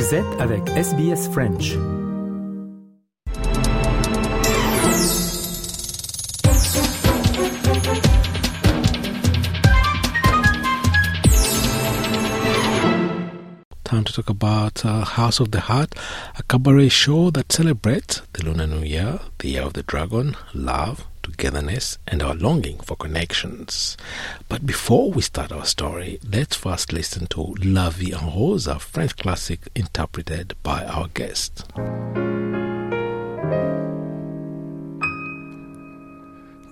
Vous êtes avec SBS French. Time to talk about uh, House of the Heart, a cabaret show that celebrates the Lunar New Year, the Year of the Dragon, love, togetherness, and our longing for connections. But before we start our story, let's first listen to La Vie en Rose, a French classic interpreted by our guest.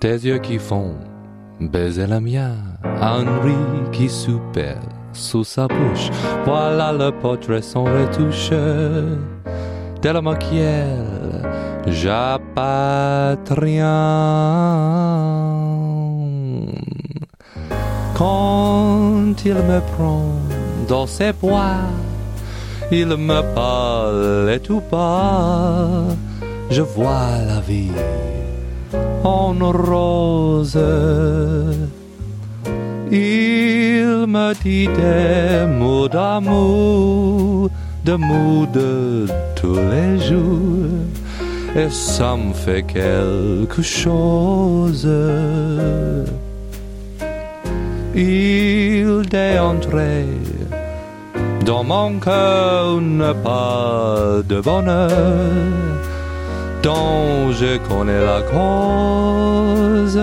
Tes yeux qui font baiser la mienne, Henri qui soupère sous sa bouche, voilà le portrait sans retouche de la maquielle j'appatrien. Quand il me prend dans ses bras, il me parle tout bas, je vois la vie en rose. Il me dit des mots d'amour, des mots de tous les jours, et ça me fait quelque chose. Il est entré dans mon cœur une part de bonheur dont je connais la cause.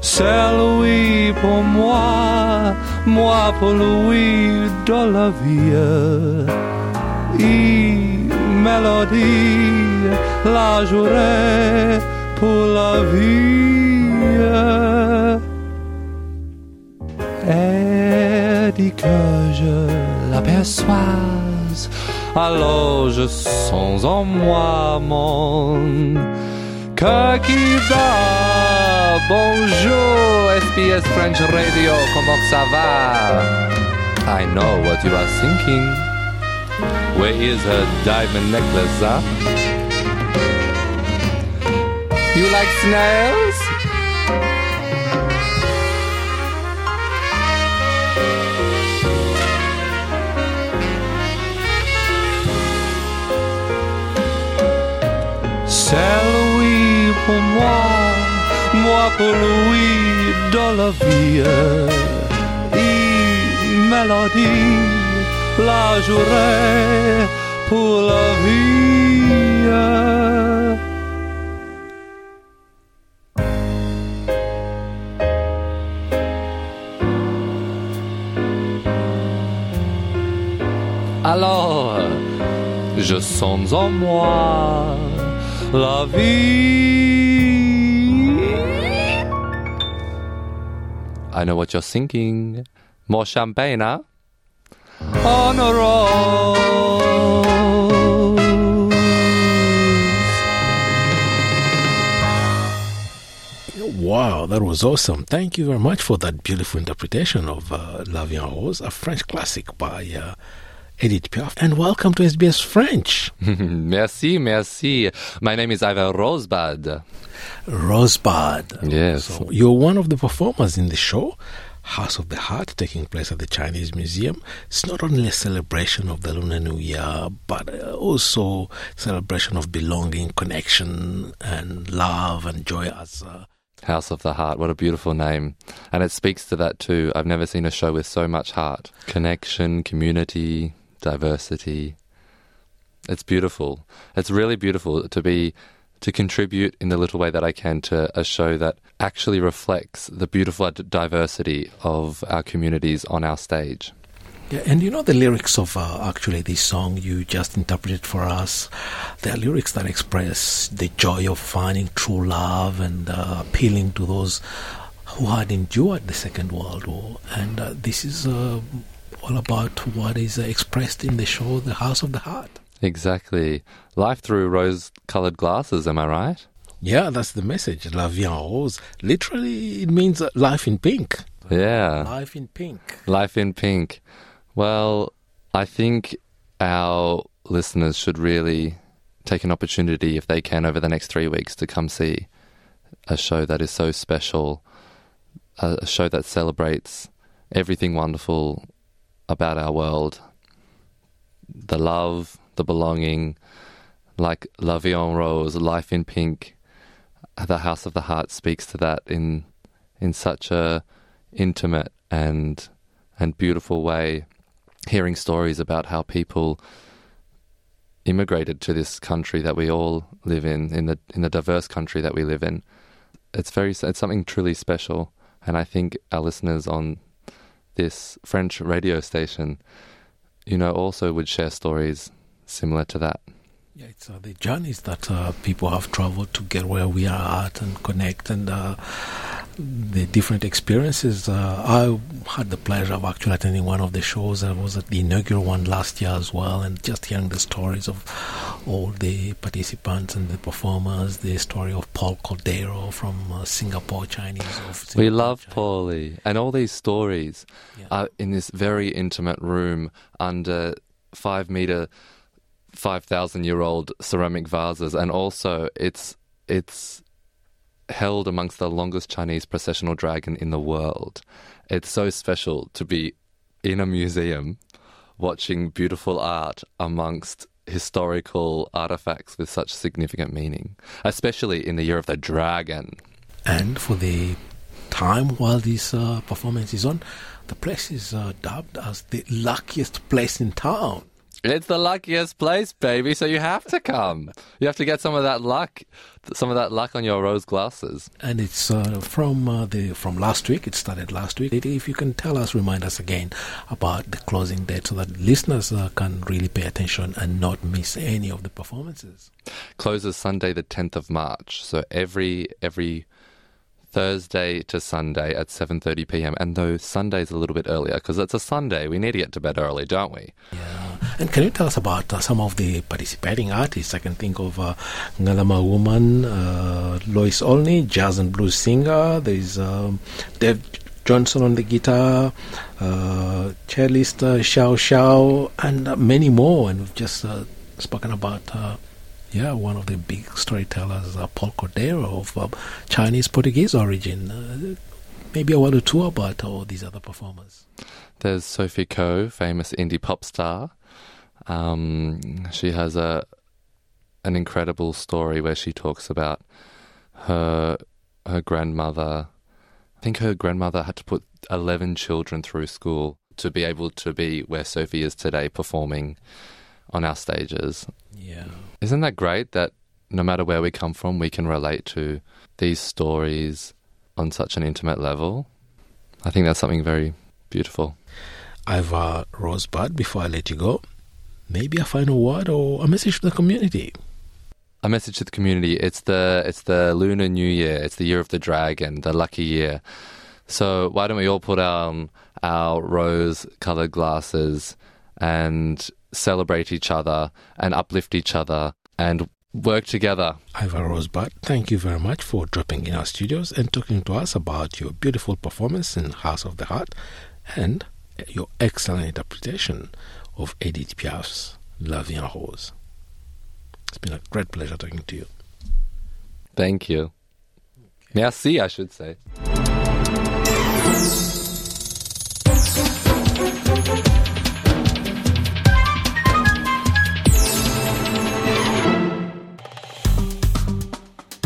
C'est lui pour moi, moi pour lui dans la vie. Il mélodie la journée pour la vie. Et dit que je l'aperçoise, alors je sens en moi mon cœur. Bonjour, SBS French Radio, comment ça va? I know what you are thinking. Where is her diamond necklace, huh? You like snails? C'est lui pour moi, moi pour lui dans la vie. Il mélodie la journée pour la vie. Alors, je sens en moi la vie. I know what you're thinking. More champagne, huh? On a rose. Wow, that was awesome. Thank you very much for that beautiful interpretation of uh, La Vie en Rose, a French classic by uh, Edith Piaf. And welcome to SBS French. merci, merci. My name is Iva Rosebud. Rosebud. Yes. So you're one of the performers in the show, House of the Heart, taking place at the Chinese Museum. It's not only a celebration of the Lunar New Year, but uh, also celebration of belonging, connection, and love and joy as. Uh, House of the Heart. What a beautiful name. And it speaks to that too. I've never seen a show with so much heart. Connection, community, diversity. It's beautiful. It's really beautiful to be to contribute in the little way that I can to a show that actually reflects the beautiful diversity of our communities on our stage. Yeah, and you know the lyrics of uh, actually this song you just interpreted for us. They are lyrics that express the joy of finding true love and uh, appealing to those who had endured the Second World War. And uh, this is uh, all about what is expressed in the show, The House of the Heart. Exactly. Life through rose colored glasses, am I right? Yeah, that's the message. La vie en rose. Literally, it means uh, life in pink. Yeah. Life in pink. Life in pink. Well, I think our listeners should really take an opportunity, if they can, over the next three weeks to come see a show that is so special, a, a show that celebrates everything wonderful about our world the love, the belonging, like La Vie en Rose, Life in Pink. The House of the Heart speaks to that in in such a intimate and and beautiful way. Hearing stories about how people immigrated to this country that we all live in, in the in the diverse country that we live in, it's very it's something truly special. And I think our listeners on this French radio station, you know, also would share stories similar to that. Yeah, it's uh, the journeys that uh, people have traveled to get where we are at and connect and uh, the different experiences. Uh, I had the pleasure of actually attending one of the shows. I was at the inaugural one last year as well, and just hearing the stories of all the participants and the performers. The story of Paul Cordeiro from uh, Singapore Chinese. Singapore we love Paulie, and all these stories yeah. are in this very intimate room under five meter. 5,000 year old ceramic vases, and also it's it's held amongst the longest Chinese processional dragon in the world. It's so special to be in a museum watching beautiful art amongst historical artifacts with such significant meaning, especially in the year of the dragon. And for the time while this uh, performance is on, the place is uh, dubbed as the luckiest place in town. It's the luckiest place, baby. So you have to come. You have to get some of that luck, some of that luck on your rose glasses. And it's uh, from uh, the from last week. It started last week. If you can tell us, remind us again about the closing date, so that listeners uh, can really pay attention and not miss any of the performances. Closes Sunday, the tenth of March. So every every Thursday to Sunday at 7:30 p.m. And though Sunday's a little bit earlier because it's a Sunday, we need to get to bed early, don't we? Yeah. And can you tell us about uh, some of the participating artists? I can think of uh, Ngalama Woman, uh, Lois Olney, jazz and blues singer. There's um, Dave Johnson on the guitar, uh, cellist uh, Xiao Xiao, and uh, many more. And we've just uh, spoken about yeah, one of the big storytellers, uh, Paul Cordeiro of uh, Chinese Portuguese origin. Uh, maybe a word or two about all these other performers. There's Sophie Koh, famous indie pop star. Um, she has a an incredible story where she talks about her her grandmother. I think her grandmother had to put eleven children through school to be able to be where Sophie is today, performing on our stages. Yeah. Isn't that great that no matter where we come from, we can relate to these stories on such an intimate level? I think that's something very beautiful. I've uh, Rosebud, before I let you go, maybe a final word or a message to the community. A message to the community. It's the it's the lunar new year. It's the year of the dragon, the lucky year. So why don't we all put our um, our rose colored glasses and celebrate each other and uplift each other and work together. Iva Rosebud, thank you very much for dropping in our studios and talking to us about your beautiful performance in House of the Heart and your excellent interpretation of Edith Piaf's La Vie en Rose. It's been a great pleasure talking to you. Thank you. Merci, I should say.